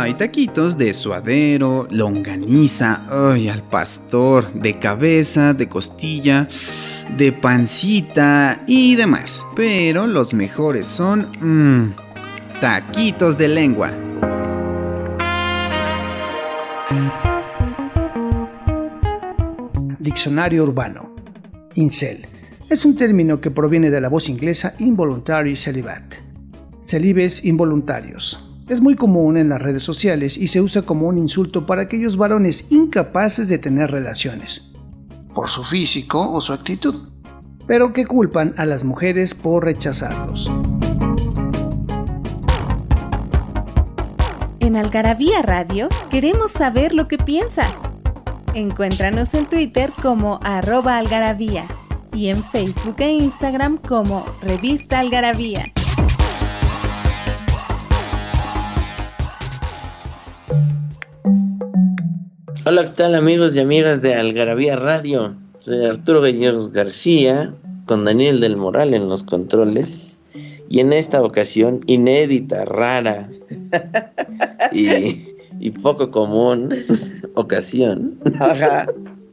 Hay taquitos de suadero, longaniza, ay, al pastor, de cabeza, de costilla, de pancita y demás. Pero los mejores son mmm, taquitos de lengua. Diccionario urbano. Incel. Es un término que proviene de la voz inglesa involuntary celibate. Celibes involuntarios es muy común en las redes sociales y se usa como un insulto para aquellos varones incapaces de tener relaciones, por su físico o su actitud, pero que culpan a las mujeres por rechazarlos. En Algarabía Radio queremos saber lo que piensas. Encuéntranos en Twitter como arroba algarabía y en Facebook e Instagram como revista algarabía. Hola, ¿qué tal amigos y amigas de Algarabía Radio? Soy Arturo Gallegos García, con Daniel del Moral en los controles. Y en esta ocasión, inédita, rara y, poco común ocasión,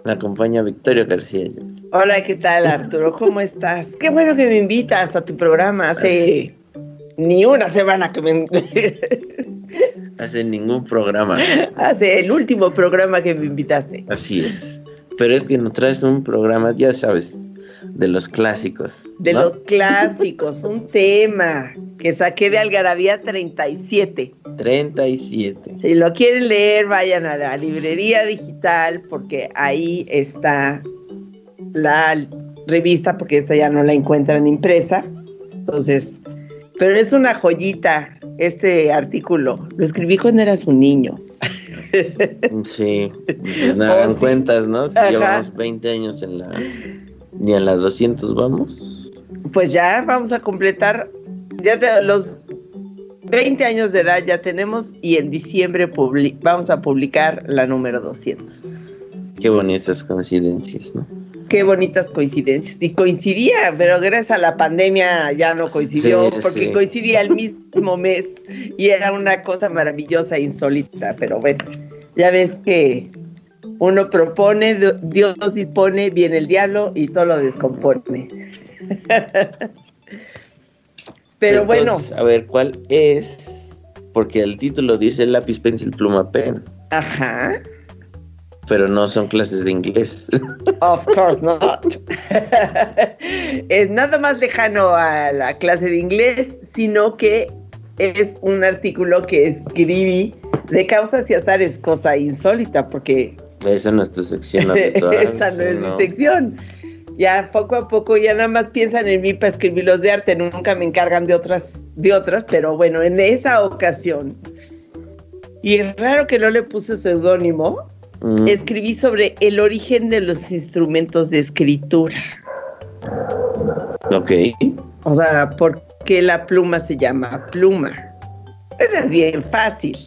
me acompaña Victoria García. Hola, ¿qué tal Arturo? ¿Cómo estás? Qué bueno que me invitas a tu programa. Hace ni una semana que me... hace ningún programa. Hace el último programa que me invitaste. Así es. Pero es que nos traes un programa, ya sabes, de los clásicos. De los clásicos, un tema que saqué de Algarabía 37. 37. Si lo quieren leer, vayan a la librería digital porque ahí está la revista, porque esta ya no la encuentran impresa. Entonces, pero es una joyita este artículo. Lo escribí cuando eras un niño. Sí, pues nada, oh, cuentas, ¿no? Si llevamos 20 años en la... Ni a las 200 vamos. Pues ya vamos a completar, ya los 20 años de edad ya tenemos y en diciembre vamos a publicar la número 200. Qué bonitas coincidencias, ¿no? Qué bonitas coincidencias. Y coincidía, pero gracias a la pandemia ya no coincidió, porque coincidía el mismo mes y era una cosa maravillosa e insólita. Pero bueno, ya ves que uno propone, Dios dispone, viene el diablo y todo lo descompone. pero bueno. A ver, ¿cuál es? Porque el título dice lápiz, pencil, pluma, pen. Ajá pero no son clases de inglés. Of course not. es nada más lejano a la clase de inglés, sino que es un artículo que escribí de causas y azares, cosa insólita, porque... Esa no es tu sección. Esa no es mi sección. Ya poco a poco ya nada más piensan en mí para escribir los de arte, nunca me encargan de otras, de otras, pero bueno, en esa ocasión. Y es raro que no le puse seudónimo, Mm. escribí sobre el origen de los instrumentos de escritura. Ok. O sea, ¿por qué la pluma se llama pluma? Es bien fácil.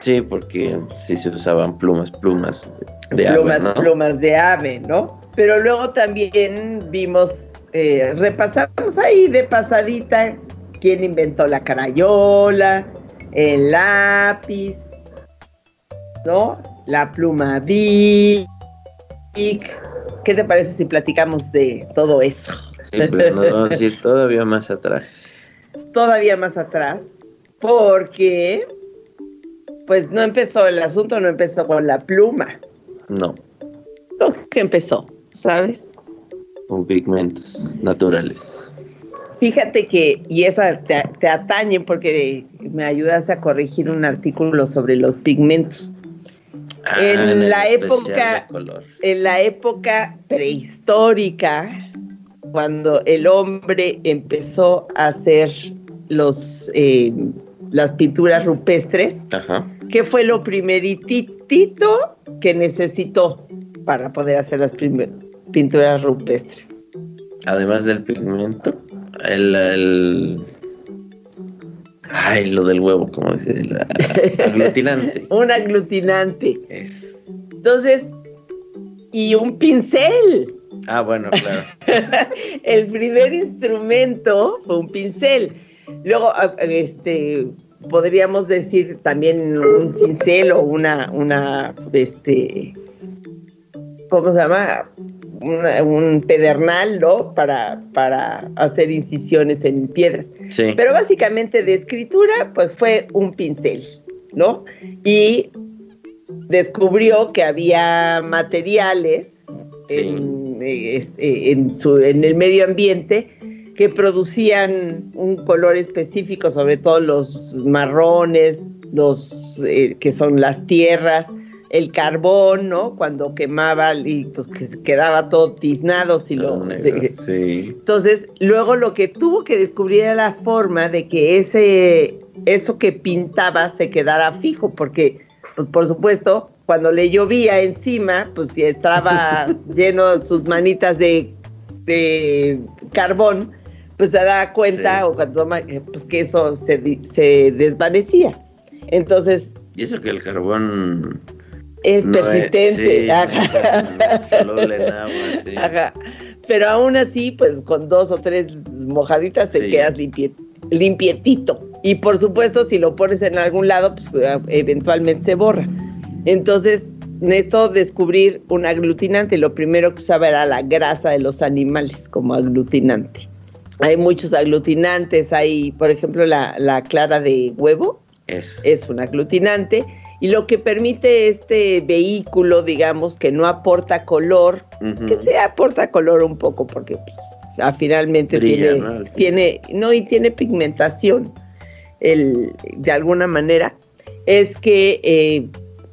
Sí, porque sí se usaban plumas, plumas de plumas, ave. ¿no? Plumas de ave, ¿no? Pero luego también vimos, eh, repasamos ahí de pasadita quién inventó la carayola, el lápiz, ¿no? La pluma Vic. ¿Qué te parece si platicamos de todo eso? Sí, pero nos vamos a ir todavía más atrás. Todavía más atrás, porque pues no empezó el asunto, no empezó con la pluma. No. ¿Qué empezó? ¿Sabes? Con pigmentos naturales. Fíjate que, y esa te, te atañe porque me ayudas a corregir un artículo sobre los pigmentos. Ah, en, la época, en la época prehistórica, cuando el hombre empezó a hacer los eh, las pinturas rupestres, ¿qué fue lo primeritito que necesitó para poder hacer las pinturas rupestres? Además del pigmento, el, el... Ay, lo del huevo, como dice, aglutinante. un aglutinante. Eso. Entonces, y un pincel. Ah, bueno, claro. el primer instrumento fue un pincel. Luego, ah, este, podríamos decir también un cincel o una, una, este, ¿cómo se llama? Un pedernal, ¿no? Para, para hacer incisiones en piedras. Sí. Pero básicamente de escritura, pues fue un pincel, ¿no? Y descubrió que había materiales en, en, su, en el medio ambiente que producían un color específico, sobre todo los marrones, los eh, que son las tierras, el carbón, ¿no? Cuando quemaba y pues que quedaba todo tiznado si lo sí. Entonces, luego lo que tuvo que descubrir era la forma de que ese eso que pintaba se quedara fijo, porque pues por supuesto, cuando le llovía encima, pues si estaba lleno sus manitas de, de carbón, pues se da cuenta o cuando toma, pues que eso se, se desvanecía. Entonces... Y eso que el carbón es persistente. Pero aún así, pues con dos o tres mojaditas te quedas limpietito. Y por supuesto, si lo pones en algún lado, pues eventualmente se borra. Entonces, neto descubrir un aglutinante. Lo primero que usaba era la grasa de los animales como aglutinante. Hay muchos aglutinantes. Hay, por ejemplo, la, la clara de huevo. Es un aglutinante y lo que permite este vehículo, digamos, que no aporta color, que se aporta color un poco porque pues, finalmente tiene, ¿no? tiene, no, y tiene pigmentación el, de alguna manera, es que eh,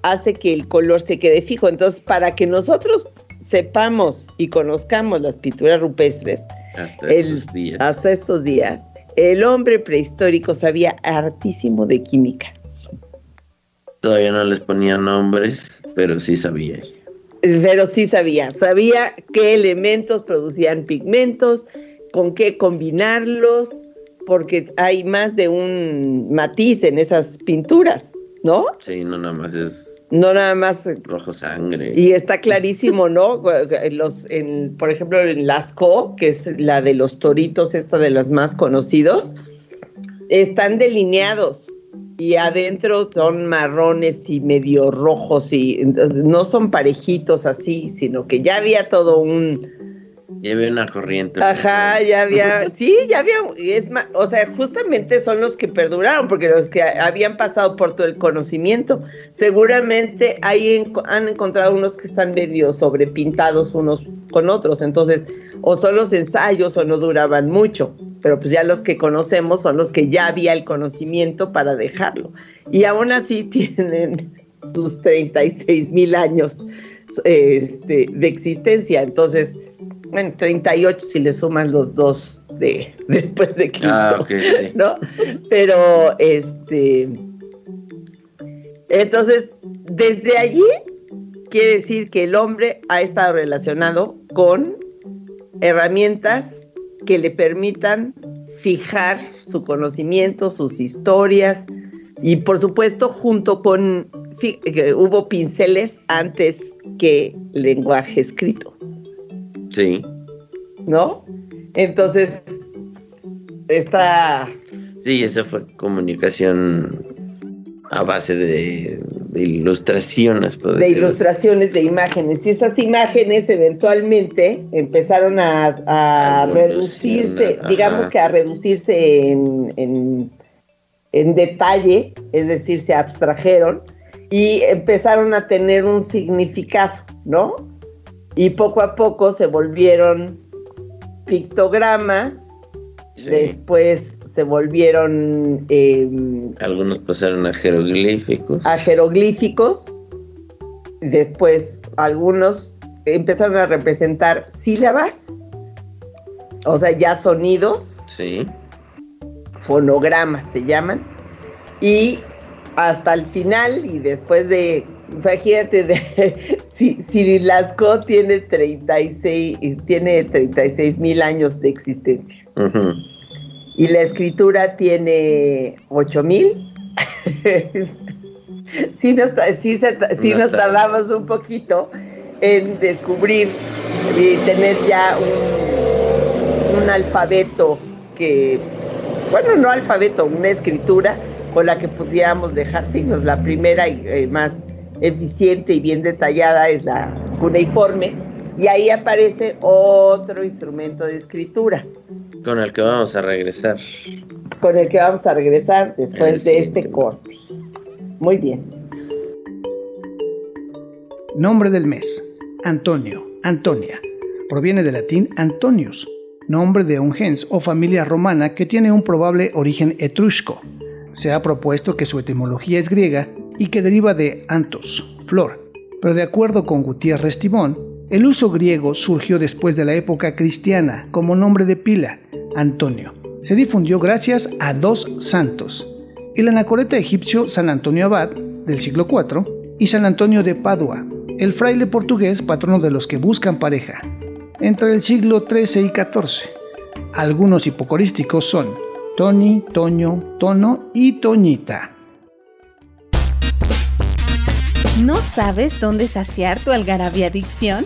hace que el color se quede fijo. Entonces, para que nosotros sepamos y conozcamos las pinturas rupestres, hasta estos días. Hasta estos días, el hombre prehistórico sabía hartísimo de química. Todavía no les ponía nombres, pero sí sabía. Pero sí sabía, sabía qué elementos producían pigmentos, con qué combinarlos, porque hay más de un matiz en esas pinturas, ¿no? Sí, no nada más es no nada más rojo sangre. Y está clarísimo, ¿no? Los, en, por ejemplo, en Lascaux, que es la de los toritos, esta de las más conocidos, están delineados y adentro son marrones y medio rojos y no son parejitos así, sino que ya había todo un ya había una corriente. Ajá, ya había, sí, ya había, es más, o sea, justamente son los que perduraron, porque los que habían pasado por todo el conocimiento, seguramente ahí han encontrado unos que están medio sobrepintados unos con otros, entonces, o son los ensayos o no duraban mucho pero pues ya los que conocemos son los que ya había el conocimiento para dejarlo. Y aún así tienen sus 36 mil años este, de existencia. Entonces, bueno, 38 si le suman los dos de después de Cristo, ah, sí. ¿no? Pero, este, entonces, desde allí quiere decir que el hombre ha estado relacionado con herramientas que le permitan fijar su conocimiento, sus historias y por supuesto junto con hubo pinceles antes que lenguaje escrito. Sí. ¿No? Entonces está Sí, esa fue comunicación a base de, ilustraciones. De ilustraciones, de imágenes. Y esas imágenes eventualmente empezaron a, reducirse, digamos que a reducirse en, en, detalle, es decir, se abstrajeron y empezaron a tener un significado, ¿no? Y poco a poco se volvieron pictogramas, después se volvieron... Em, Algunos pasaron a jeroglíficos. A jeroglíficos. Después algunos empezaron a representar sílabas, o sea, ya sonidos. Sí. Fonogramas se llaman. Y hasta el final y después de, imagínate, de, si, si Lascaux tiene 36, tiene 36 mil años de existencia. Y la escritura tiene 8 mil, sí nos, sí, sí nos tardamos un poquito en descubrir y tener ya un, un alfabeto que, bueno, no alfabeto, una escritura con la que pudiéramos dejar signos. La primera y eh, más eficiente y bien detallada es la cuneiforme y ahí aparece otro instrumento de escritura. Con el que vamos a regresar. Con el que vamos a regresar después de este corte. Muy bien. Nombre del mes. Antonio, Antonia. Proviene del latín Antonius, nombre de un gens o familia romana que tiene un probable origen etrusco. Se ha propuesto que su etimología es griega y que deriva de antos, flor, pero de acuerdo con Gutiérrez Tibón, el uso griego surgió después de la época cristiana como nombre de pila, Antonio. Se difundió gracias a dos santos, el anacoreta egipcio San Antonio Abad del siglo IV y San Antonio de Padua, el fraile portugués patrono de los que buscan pareja, entre el siglo XIII y XIV. Algunos hipocorísticos son Tony, Toño, Tono y Toñita. ¿No sabes dónde saciar tu algarabía adicción?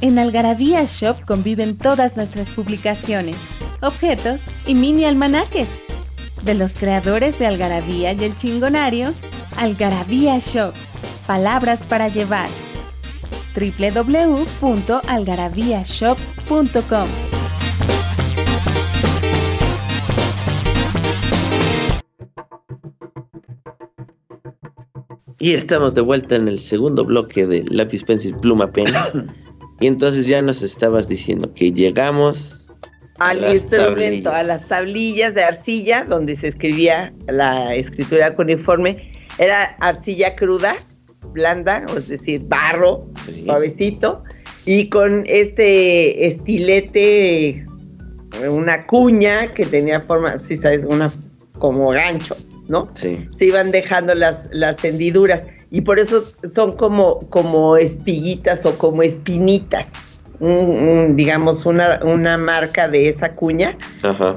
En Algarabía Shop conviven todas nuestras publicaciones, objetos y mini almanaques. De los creadores de Algarabía y el Chingonario, Algarabía Shop, palabras para llevar. www.algarabíashop.com Y estamos de vuelta en el segundo bloque de lápiz, pencil, pluma, pena. y entonces ya nos estabas diciendo que llegamos al instrumento, a las tablillas de arcilla donde se escribía la escritura cuneiforme. Era arcilla cruda, blanda, es decir, barro, suavecito, y con este estilete, una cuña que tenía forma, si sabes, una como gancho. ¿No? Sí. Se iban dejando las, las hendiduras y por eso son como, como espiguitas o como espinitas. digamos, una, una, marca de esa cuña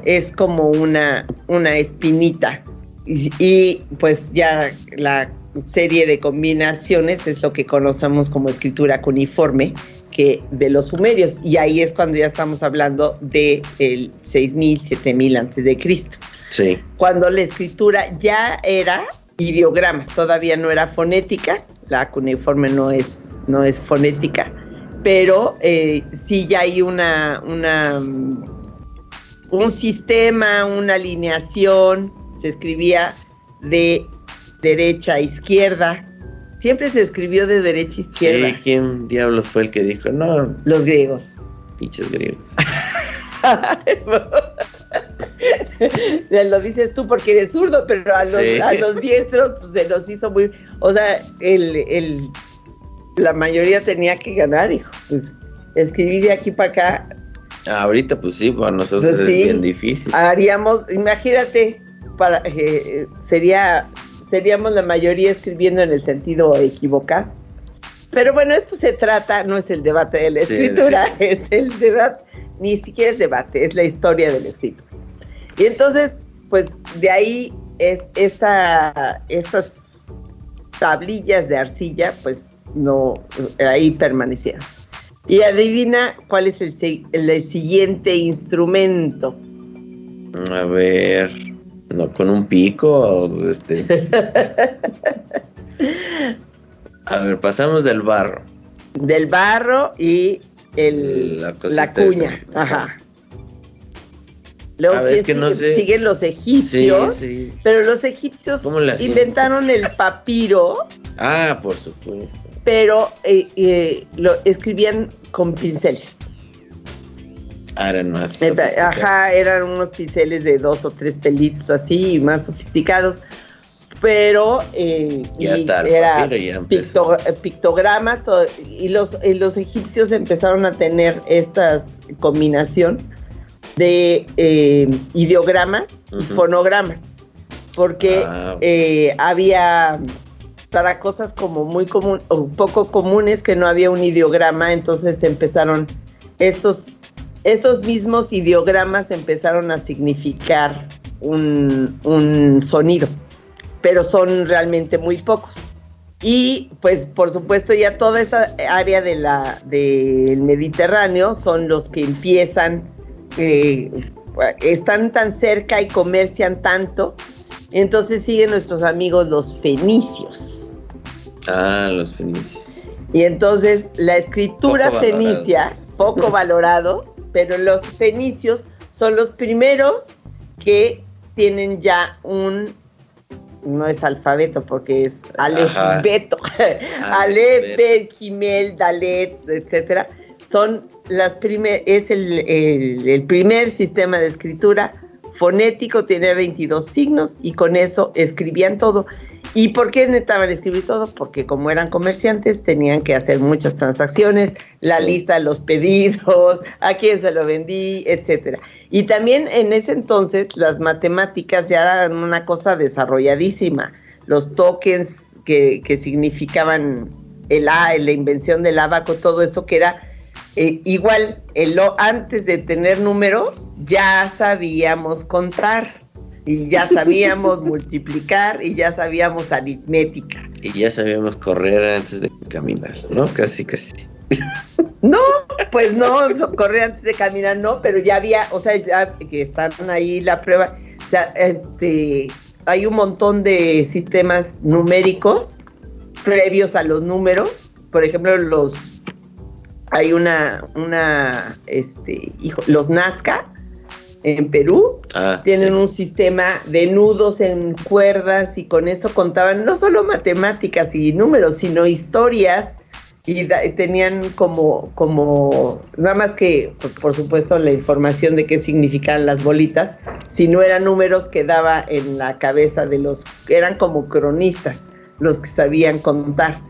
es como una, una espinita. Y, y, pues ya la serie de combinaciones es lo que conocemos como escritura cuneiforme que de los sumerios. Y ahí es cuando ya estamos hablando de el 6000, 7000 antes de Cristo. Sí. Cuando la escritura ya era ideogramas, todavía no era fonética, la cuneiforme no es, no es fonética, pero eh, sí ya hay una, una, un sistema, una alineación, se escribía de derecha a izquierda, siempre se escribió de derecha a izquierda. Sí, ¿quién diablos fue el que dijo? No. Los griegos. Pinches griegos. lo dices tú porque eres zurdo, pero a los, diestros pues, se nos hizo muy. O sea, el, la mayoría tenía que ganar, hijo. Pues, escribir de aquí para acá. ahorita, pues sí, para nosotros pues, es bien difícil. Haríamos, imagínate, para eh, sería seríamos la mayoría escribiendo en el sentido equivocado. Pero bueno, esto se trata, no es el debate de la escritura, es el debate, ni siquiera es debate, es la historia del escrito. Y entonces, pues de ahí es, esta, estas tablillas de arcilla, pues no, ahí permanecieron. Y adivina cuál es el, el siguiente instrumento. A ver, no con un pico, este. A ver, pasamos del barro. Del barro y el, la, cuña. Ajá. Luego que no siguen los egipcios, pero los egipcios inventaron el papiro. Ah, por supuesto. Pero eh, eh, lo escribían con pinceles. Ah, eran más Ajá, eran unos pinceles de dos o tres pelitos así, más sofisticados. Pero eh, ya está, era pictogramas y los, los egipcios empezaron a tener esta combinación de eh, ideogramas y fonogramas. porque ah. eh, había para cosas como muy común o poco comunes que no había un ideograma, entonces empezaron estos estos mismos ideogramas empezaron a significar un, un sonido, pero son realmente muy pocos. Y pues por supuesto ya toda esa área de la, del Mediterráneo son los que empiezan, eh, están tan cerca y comercian tanto. Entonces siguen nuestros amigos los fenicios. Ah, los fenicios. Y entonces la escritura fenicia, poco valorados, pero los fenicios son los primeros que tienen ya un no es alfabeto porque es alfabeto, Aleph, Bet, Gimel, Dalet, etcétera. Son las primer, es el, el, primer sistema de escritura fonético, tiene 22 signos y con eso escribían todo. ¿Y por qué necesitaban escribir todo? Porque como eran comerciantes tenían que hacer muchas transacciones, la lista de los pedidos, a quién se lo vendí, etcétera. Y también en ese entonces las matemáticas ya eran una cosa desarrolladísima. Los tokens que, significaban el A, la invención del abaco, todo eso que era eh, igual, el, antes de tener números ya sabíamos contar y ya sabíamos multiplicar y ya sabíamos aritmética. Y ya sabíamos correr antes de caminar, ¿no? Casi, casi. No, pues no, correr antes de caminar no, pero ya había, o sea, ya que están ahí la prueba, o sea, este, hay un montón de sistemas numéricos previos a los números, por ejemplo, los, hay una, una, este, hijo, los Nazca en Perú ah, tienen un sistema de nudos en cuerdas y con eso contaban no solo matemáticas y números, sino historias y tenían como, como, nada más que, por, supuesto, la información de qué significaban las bolitas, si no eran números que daba en la cabeza de los, eran como cronistas, los que sabían contar.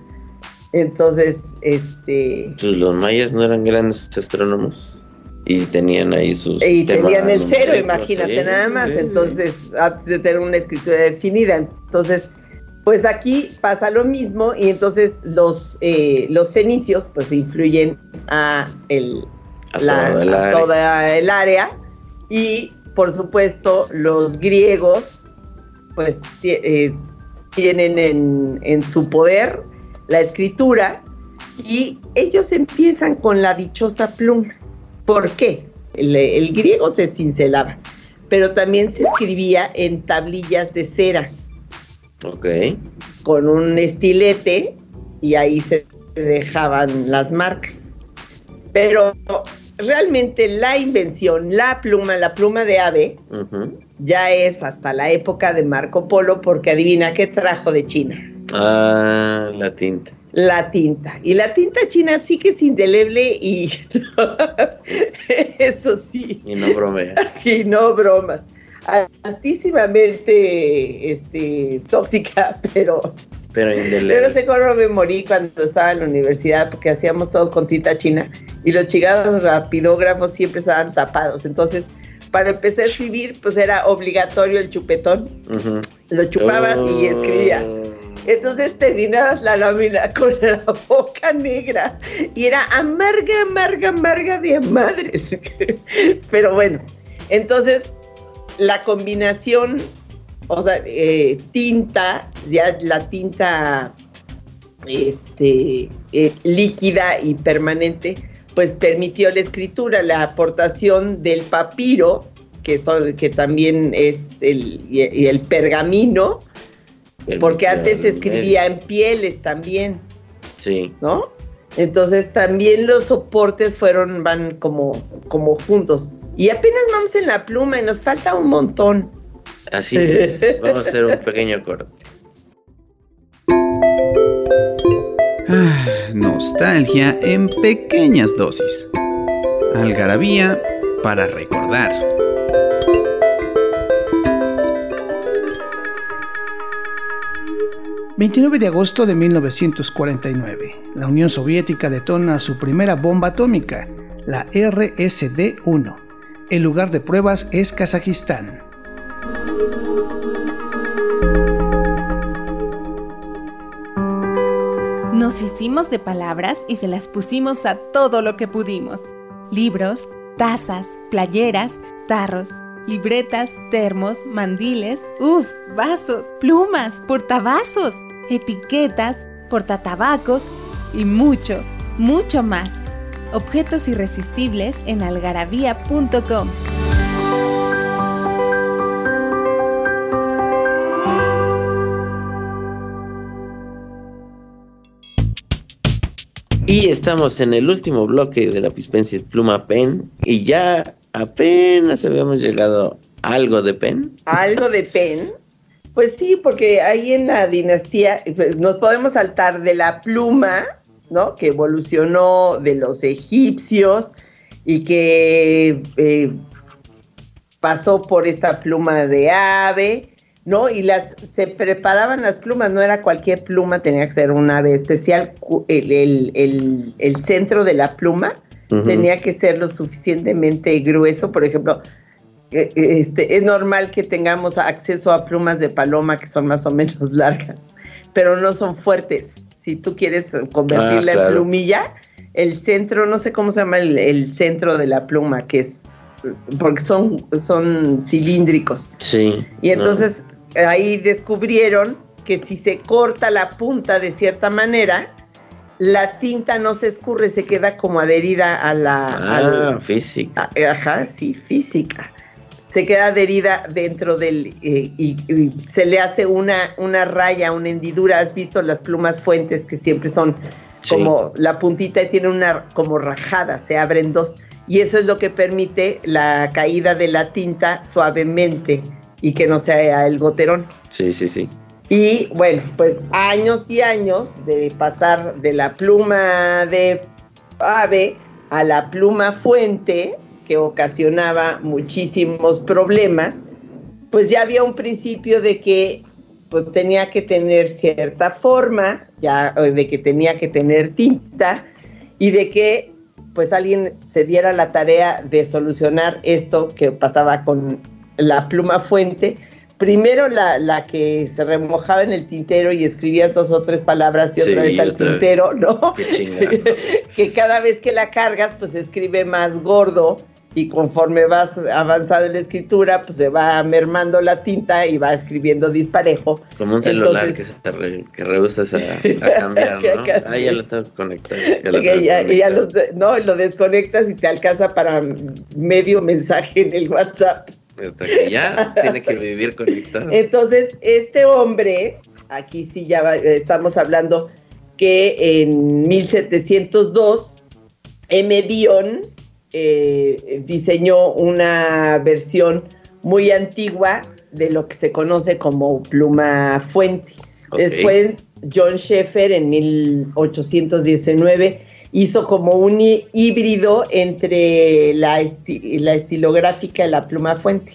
Entonces, este... Pues los mayas no eran grandes astrónomos y tenían ahí sus... Y tenían el cero, imagínate nada más, entonces, de tener una escritura definida. Entonces, pues aquí pasa lo mismo y entonces los, eh, los fenicios pues influyen a, el, toda el área y por supuesto los griegos pues eh, tienen en, su poder la escritura y ellos empiezan con la dichosa pluma. ¿Por qué? El, el griego se cincelaba, pero también se escribía en tablillas de cera Ok. Con un estilete y ahí se dejaban las marcas. Pero realmente la invención, la pluma, la pluma de ave, ya es hasta la época de Marco Polo, porque adivina qué trajo de China. Ah, la tinta. La tinta. Y la tinta china sí que es indeleble y eso sí. Y no bromea. y no bromas altísimamente este, tóxica, pero, pero, pero sé cómo me morí cuando estaba en la universidad porque hacíamos todo con tinta china y los chigados rapidógrafos siempre estaban tapados. Entonces, para empezar a escribir, pues era obligatorio el chupetón. Lo chupabas y escribía. Oh. Entonces terminabas la lámina con la boca negra y era amarga, amarga, amarga de madres. Pero bueno, entonces la combinación, o sea, eh, tinta, ya la tinta este, eh, líquida y permanente, pues permitió la escritura, la aportación del papiro, que, son, que también es el, el pergamino, porque antes se escribía en pieles también. Sí. ¿No? Entonces también los soportes fueron, van como, como juntos. Y apenas vamos en la pluma y nos falta un montón. Así es, vamos a hacer un pequeño corte. Ah, nostalgia en pequeñas dosis. Algarabía para recordar. ...29 de agosto de 1949... ...la Unión Soviética detona su primera bomba atómica... ...la RSD-1 el lugar de pruebas es Kazajistán. Nos hicimos de palabras y se las pusimos a todo lo que pudimos. Libros, tazas, playeras, tarros, libretas, termos, mandiles, uff, vasos, plumas, portavasos, etiquetas, portatabacos y mucho, mucho más. Objetos irresistibles en algarabía.com. Y estamos en el último bloque de la Pispencia Pluma Pen y ya apenas habíamos llegado a algo de Pen. Algo de Pen. Pues sí, porque ahí en la dinastía pues, nos podemos saltar de la pluma, ¿no? Que evolucionó de los egipcios y que eh, pasó por esta pluma de ave ¿no? Y las se preparaban las plumas, no era cualquier pluma, tenía que ser una ave especial. El, centro de la pluma tenía que ser lo suficientemente grueso, por ejemplo. Eh, este, es normal que tengamos acceso a plumas de paloma que son más o menos largas, pero no son fuertes. Si tú quieres convertirla ah, en plumilla, el centro, no sé cómo se llama el, centro de la pluma, que es porque son, son cilíndricos. Sí. Y entonces ahí descubrieron que si se corta la punta de cierta manera, la tinta no se escurre, se queda como adherida a la... Ah, física. ajá, sí, física. Se queda adherida dentro del... Eh, y, se le hace una, una raya, una hendidura. ¿Has visto las plumas fuentes que siempre son como la puntita y tiene una como rajada, se abren dos? Y eso es lo que permite la caída de la tinta suavemente y que no sea el goterón. Sí, sí, sí. Y bueno, pues años y años de pasar de la pluma de ave a la pluma fuente, que ocasionaba muchísimos problemas, pues ya había un principio de que pues tenía que tener cierta forma, ya de que tenía que tener tinta y de que pues alguien se diera la tarea de solucionar esto que pasaba con la pluma fuente, primero la, la, que se remojaba en el tintero y escribías dos o tres palabras y otra vez al tintero, ¿no? que cada vez que la cargas, pues escribe más gordo y conforme vas avanzando en la escritura, pues se va mermando la tinta y va escribiendo disparejo. Como un celular que, se que rehusas a, cambiar, ¿no? ah, ya lo tengo conectado. Ya lo, no, lo desconectas y te alcanza para medio mensaje en el WhatsApp. Hasta que ya tiene que vivir conectado. Entonces, este hombre, aquí sí ya estamos hablando que en 1702, M. Bion eh, diseñó una versión muy antigua de lo que se conoce como pluma fuente. Después, John Sheffer en 1819 hizo como un híbrido entre la, la estilográfica y la pluma fuente.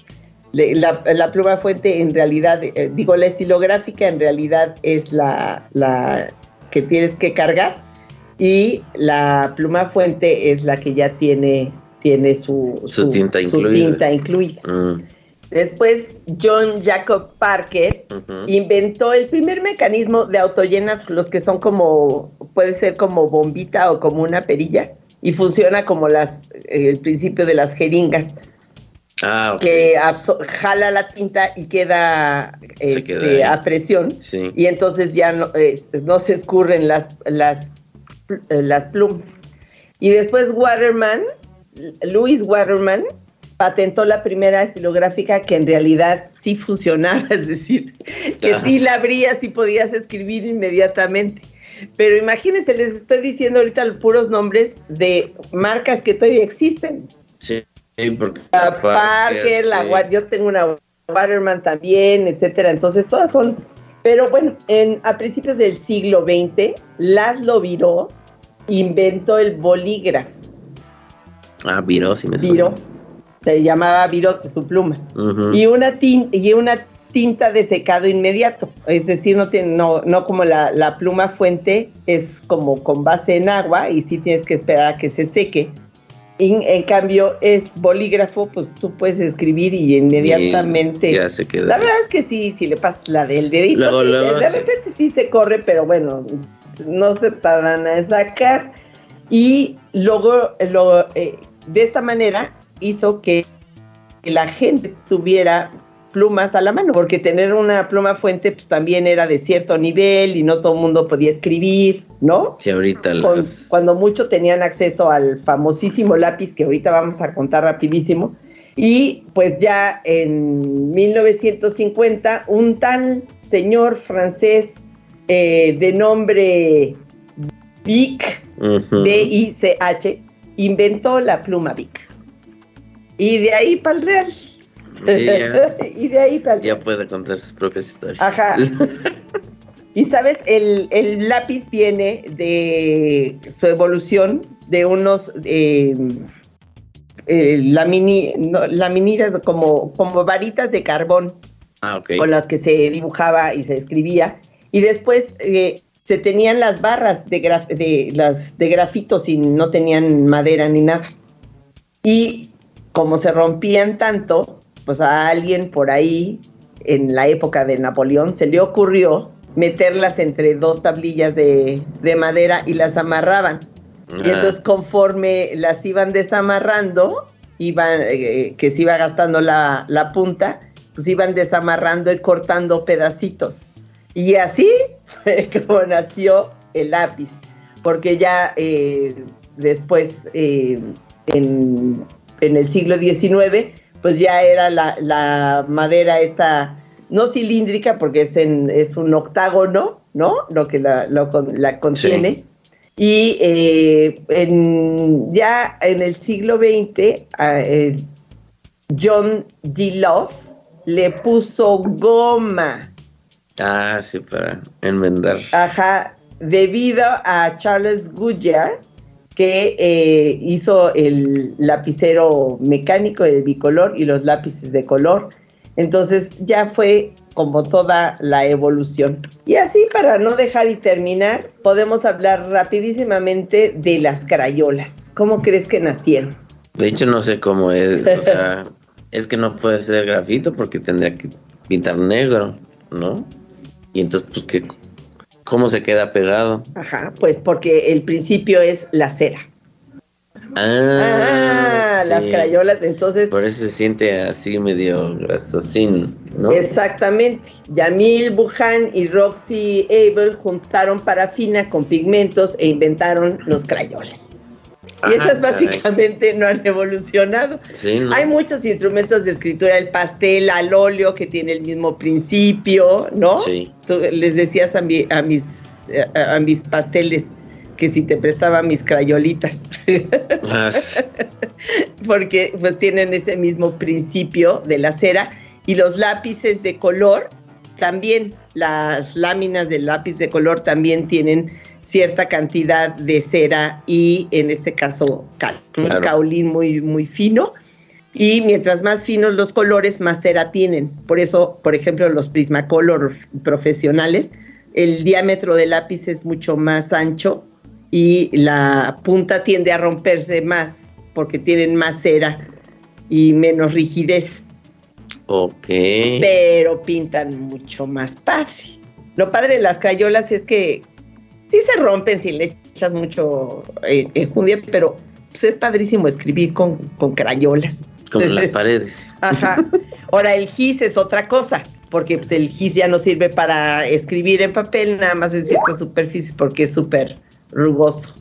La, pluma fuente en realidad, eh, digo, la estilográfica en realidad es la, la que tienes que cargar y la pluma fuente es la que ya tiene, tiene su, su, tinta incluida. Mm. Después, John Jacob Parker inventó el primer mecanismo de autollenas, los que son como, puede ser como bombita o como una perilla, y funciona como las, el principio de las jeringas. Ah, que jala la tinta y queda, este, a presión y entonces ya no, no se escurren las, las, las plumas. Y después Waterman, Louis Waterman, patentó la primera estilográfica que en realidad sí funcionaba, es decir, que sí la abrías y podías escribir inmediatamente. Pero imagínense, les estoy diciendo ahorita puros nombres de marcas que todavía existen. Sí, porque la Parker, la yo tengo una Waterman también, etcétera. Entonces todas son. Pero bueno, en, a principios del siglo XX, Laszlo Viró inventó el bolígrafo. Ah, Viró, sí me suena se llamaba virote su pluma, y, una tinta, y una tinta de secado inmediato, es decir, no, tiene, no, no como la, pluma fuente es como con base en agua y sí tienes que esperar a que se seque. En, cambio, es bolígrafo, pues tú puedes escribir y inmediatamente. ya se queda. La verdad es que sí, si le pasas la del dedito, de repente sí se corre, pero bueno, no se tardan a sacar. Y luego, lo, eh, de esta manera, hizo que la gente tuviera plumas a la mano, porque tener una pluma fuente pues también era de cierto nivel y no todo el mundo podía escribir, ¿no? Sí, ahorita Cuando muchos tenían acceso al famosísimo lápiz que ahorita vamos a contar rapidísimo. Y pues ya en 1950 un tal señor francés eh, de nombre Vic, B-I-C-H, inventó la pluma Vic. Y de ahí para el Real. y de ahí para Ya puede contar sus propias historias. Ajá. y sabes, el, lápiz viene de su evolución de unos eh, eh, laminitas como, como varitas de carbón. Ah, okay. Con las que se dibujaba y se escribía. Y después eh, se tenían las barras de, de, las, de grafitos y no tenían madera ni nada. Y como se rompían tanto, pues a alguien por ahí, en la época de Napoleón, se le ocurrió meterlas entre dos tablillas de, madera y las amarraban. Y ah. entonces conforme las iban desamarrando, iban, eh, que se iba gastando la, punta, pues iban desamarrando y cortando pedacitos. Y así fue como nació el lápiz, porque ya eh, después, eh, en, en el siglo XIX, pues ya era la, madera esta, no cilíndrica porque es, en, es un octágono, ¿no? Lo que la, la contiene. Y eh, ya en el siglo XX, John G. Love le puso goma. Ah, sí, para enmendar. Ajá, debido a Charles Goodyear, que eh, hizo el lapicero mecánico de bicolor y los lápices de color. Entonces ya fue como toda la evolución. Y así para no dejar y terminar, podemos hablar rapidísimamente de las crayolas. ¿Cómo crees que nacieron? De hecho no sé cómo es, o sea, es que no puede ser grafito porque tendría que pintar negro, ¿no? Y entonces pues que ¿Cómo se queda pegado? Ajá, pues porque el principio es la cera. Ah, ah las crayolas, entonces. Por eso se siente así medio grasosín, ¿no? Exactamente. Yamil Buhan y Roxy Abel juntaron parafina con pigmentos e inventaron los crayolas. Y esas básicamente no han evolucionado. Hay muchos instrumentos de escritura, el pastel al óleo que tiene el mismo principio, ¿no? Sí. les decías a, mis, a, mis pasteles que si te prestaba mis crayolitas. Ah, Porque pues tienen ese mismo principio de la cera y los lápices de color también, las láminas del lápiz de color también tienen cierta cantidad de cera y en este caso cal, caolín muy, muy fino. Y mientras más finos los colores, más cera tienen. Por eso, por ejemplo, los Prismacolor profesionales, el diámetro del lápiz es mucho más ancho y la punta tiende a romperse más porque tienen más cera y menos rigidez. Ok. Pero pintan mucho más padre. Lo padre de las crayolas es que sí se rompen si le echas mucho eh, enjundia, pero pues es padrísimo escribir con, con crayolas. Con las paredes. Ajá. Ahora, el gis es otra cosa, porque pues, el gis ya no sirve para escribir en papel, nada más en ciertas superficies, porque es súper rugoso.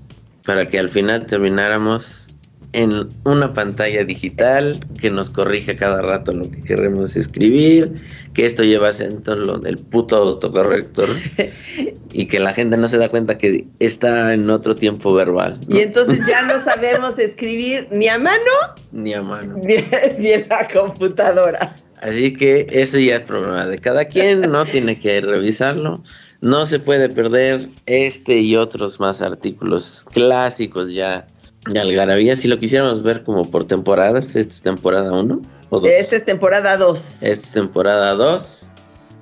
Para que al final termináramos en una pantalla digital que nos corrige cada rato lo que queremos escribir, que esto lleva acento lo del puto autocorrector y que la gente no se da cuenta que está en otro tiempo verbal. Y entonces ya no sabemos escribir ni a mano ni a mano ni, en la computadora. Así que eso ya es problema de cada quien, no tiene que revisarlo. No se puede perder este y otros más artículos clásicos ya Algarabía, si lo quisiéramos ver como por temporadas, esta es temporada 1 o 2. Esta es temporada 2. Esta es temporada 2.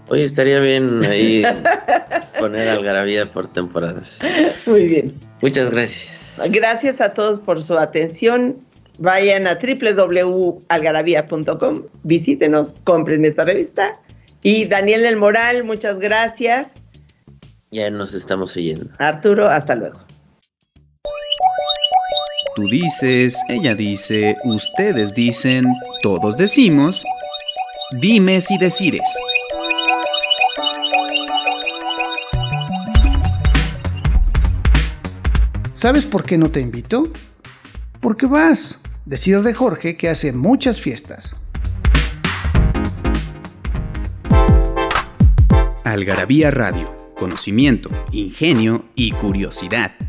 Oye, estaría bien ahí poner Algarabía por temporadas. Muy bien. Muchas gracias. Gracias a todos por su atención. Vayan a www.algarabía.com, visítenos, compren esta revista. Y Daniel del Moral, muchas gracias. Ya nos estamos oyendo. Arturo, hasta luego. Tú dices, ella dice, ustedes dicen, todos decimos, dimes y decires. ¿Sabes por qué no te invito? Porque vas, decir de Jorge que hace muchas fiestas. Algarabía Radio, conocimiento, ingenio y curiosidad.